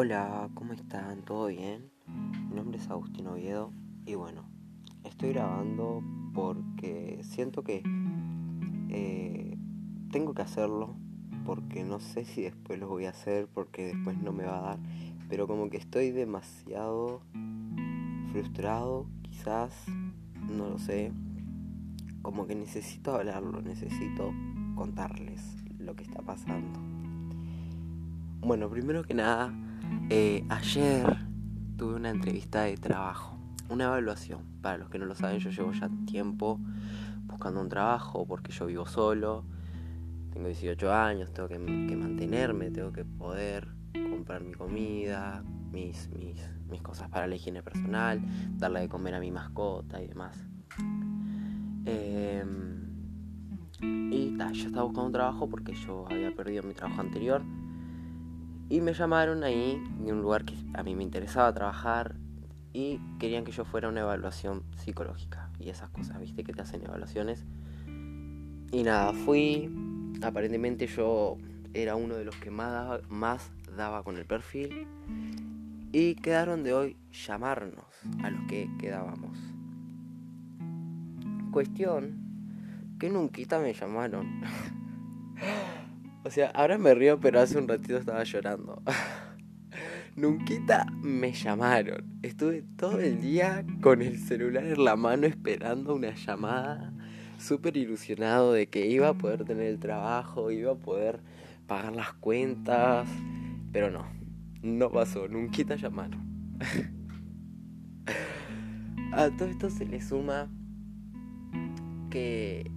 Hola, ¿cómo están? ¿Todo bien? Mi nombre es Agustín Oviedo y bueno, estoy grabando porque siento que eh, tengo que hacerlo porque no sé si después lo voy a hacer porque después no me va a dar, pero como que estoy demasiado frustrado, quizás, no lo sé, como que necesito hablarlo, necesito contarles lo que está pasando. Bueno, primero que nada, eh, ayer tuve una entrevista de trabajo, una evaluación. Para los que no lo saben, yo llevo ya tiempo buscando un trabajo porque yo vivo solo, tengo 18 años, tengo que, mantenerme, tengo que poder comprar mi comida, mis, mis, cosas para la higiene personal, darle de comer a mi mascota y demás. Em, y ta, yo estaba buscando un trabajo porque yo había perdido mi trabajo anterior y me llamaron ahí de un lugar que a mí me interesaba trabajar y querían que yo fuera una evaluación psicológica y esas cosas, viste, que te hacen evaluaciones. Y nada, fui. Aparentemente yo era uno de los que más más daba con el perfil. Y quedaron de hoy llamarnos a los que quedábamos. Cuestión que nunca me llamaron. O sea, ahora me río, pero hace un ratito estaba llorando. Nunquita me llamaron. Estuve todo el día con el celular en la mano esperando una llamada. Súper ilusionado de que iba a poder tener el trabajo, iba a poder pagar las cuentas. Pero no, no pasó. Nunquita llamaron. a todo esto se le suma que...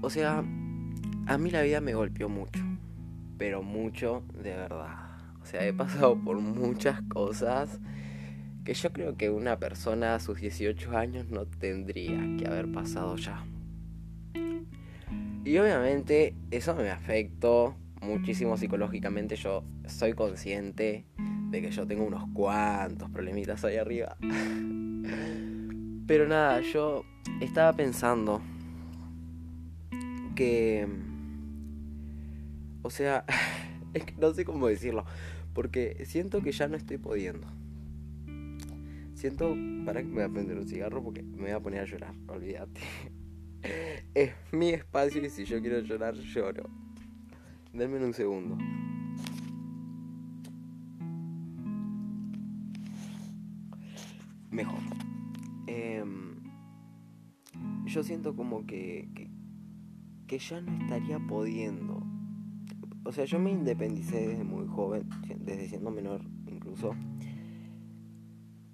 O sea, a mí la vida me golpeó mucho, pero mucho de verdad. O sea, he pasado por muchas cosas que yo creo que una persona a sus 18 años no tendría que haber pasado ya. Y obviamente eso me afectó muchísimo psicológicamente. Yo soy consciente de que yo tengo unos cuantos problemitas ahí arriba. Pero nada, yo estaba pensando que o sea, no sé cómo decirlo. Porque siento que ya no estoy pudiendo. Siento. Para que me voy a prender un cigarro porque me voy a poner a llorar. Olvídate. Es mi espacio y si yo quiero llorar, lloro. Denme un segundo. Mejor. Em, yo siento como que, que, que ya no estaría pudiendo o sea, yo me independicé desde muy joven, desde siendo menor incluso.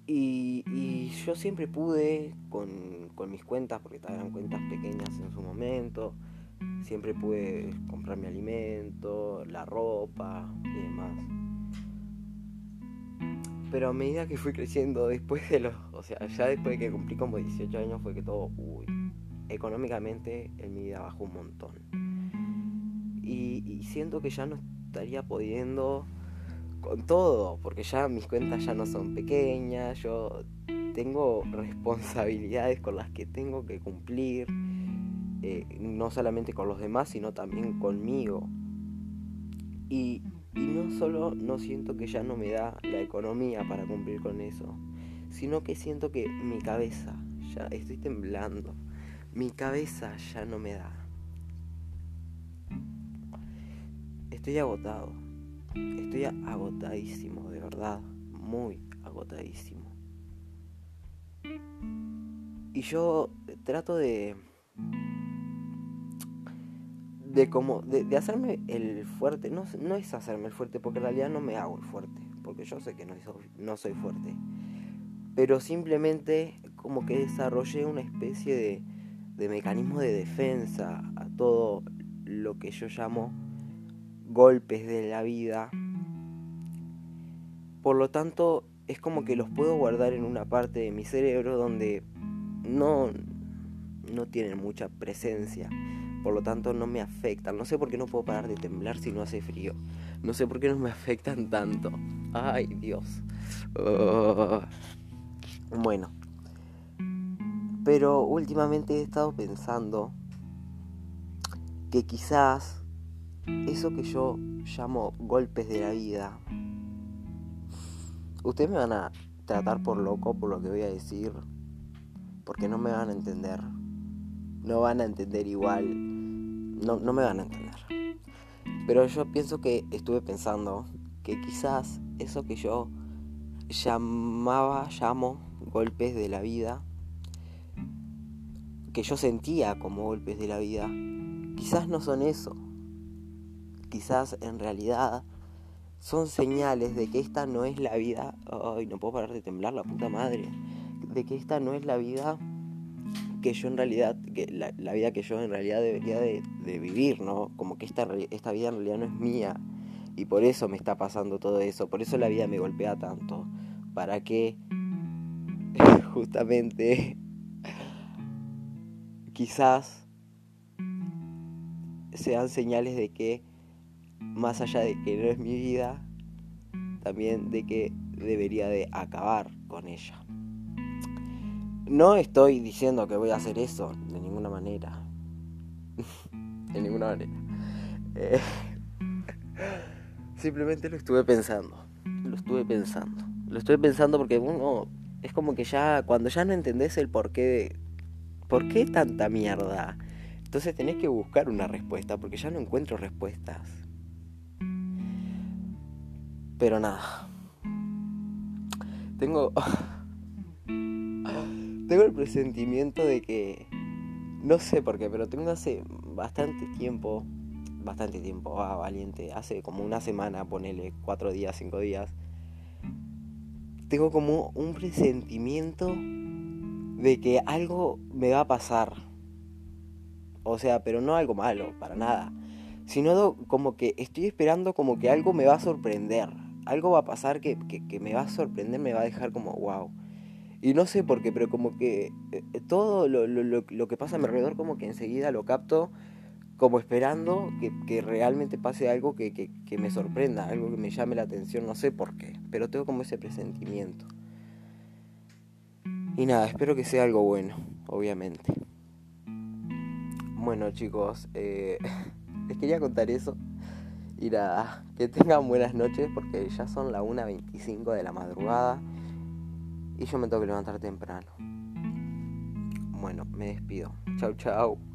Y, yo siempre pude con, mis cuentas, porque eran cuentas pequeñas en su momento, siempre pude comprar mi alimento, la ropa y demás. Pero a medida que fui creciendo, después de los, o sea, ya después de que cumplí como 18 años fue que todo, uy, económicamente en mi vida bajó un montón y, siento que ya no estaría pudiendo con todo, porque ya mis cuentas ya no son pequeñas, yo tengo responsabilidades con las que tengo que cumplir, eh, no solamente con los demás, sino también conmigo. Y, y no solo no siento que ya no me da la economía para cumplir con eso, sino que siento que mi cabeza, ya estoy temblando, mi cabeza ya no me da. Estoy agotado. Estoy agotadísimo, de verdad. Muy agotadísimo. Y yo trato de. De como. De, hacerme el fuerte. No, no, es hacerme el fuerte, porque en realidad no me hago el fuerte. Porque yo sé que no soy, fuerte. Pero simplemente como que desarrollé una especie de, de mecanismo de defensa a todo lo que yo llamo golpes de la vida. Por lo tanto, es como que los puedo guardar en una parte de mi cerebro donde no, no tienen mucha presencia. Por lo tanto, no me afectan. No sé por qué no puedo parar de temblar si no hace frío. No sé por qué no me afectan tanto. Ay, Dios. Oh. Bueno. Pero últimamente he estado pensando que quizás eso que yo llamo golpes de la vida, ustedes me van a tratar por loco por lo que voy a decir, porque no me van a entender, no van a entender igual, no, no me van a entender. Pero yo pienso que estuve pensando que quizás eso que yo llamaba, llamo golpes de la vida, que yo sentía como golpes de la vida, quizás no son eso. Quizás en realidad son señales de que esta no es la vida. Ay, no puedo parar de temblar, la puta madre. De que esta no es la vida que yo en realidad, que la, vida que yo en realidad debería de, vivir, ¿no? Como que esta, esta vida en realidad no es mía. Y por eso me está pasando todo eso. Por eso la vida me golpea tanto. Para que justamente quizás sean señales de que más allá de que no es mi vida, también de que debería de acabar con ella. No estoy diciendo que voy a hacer eso, de ninguna manera. de ninguna manera. Eh, simplemente lo estuve pensando. Lo estuve pensando. Lo estuve pensando porque uno es como que ya, cuando ya no entendés el porqué de... ¿Por qué tanta mierda? Entonces tenés que buscar una respuesta porque ya no encuentro respuestas. Pero nada. Tengo... tengo el presentimiento de que... No sé por qué, pero tengo hace bastante tiempo... Bastante tiempo, ah, valiente. Hace como una semana, ponele cuatro días, cinco días tengo como un presentimiento de que algo me va a pasar. O sea, pero no algo malo, para nada. Sino como que estoy esperando como que algo me va a sorprender. Algo va a pasar que, me va a sorprender, me va a dejar como wow. Y no sé por qué, pero como que eh, todo lo, lo que pasa a mi alrededor como que enseguida lo capto como esperando que, realmente pase algo que, me sorprenda, algo que me llame la atención, no sé por qué, pero tengo como ese presentimiento. Y nada, espero que sea algo bueno, obviamente. Bueno chicos, eh, les quería contar eso. Y nada, que tengan buenas noches porque ya son la 1.25 de la madrugada y yo me tengo que levantar temprano. Bueno, me despido. Chau, chau.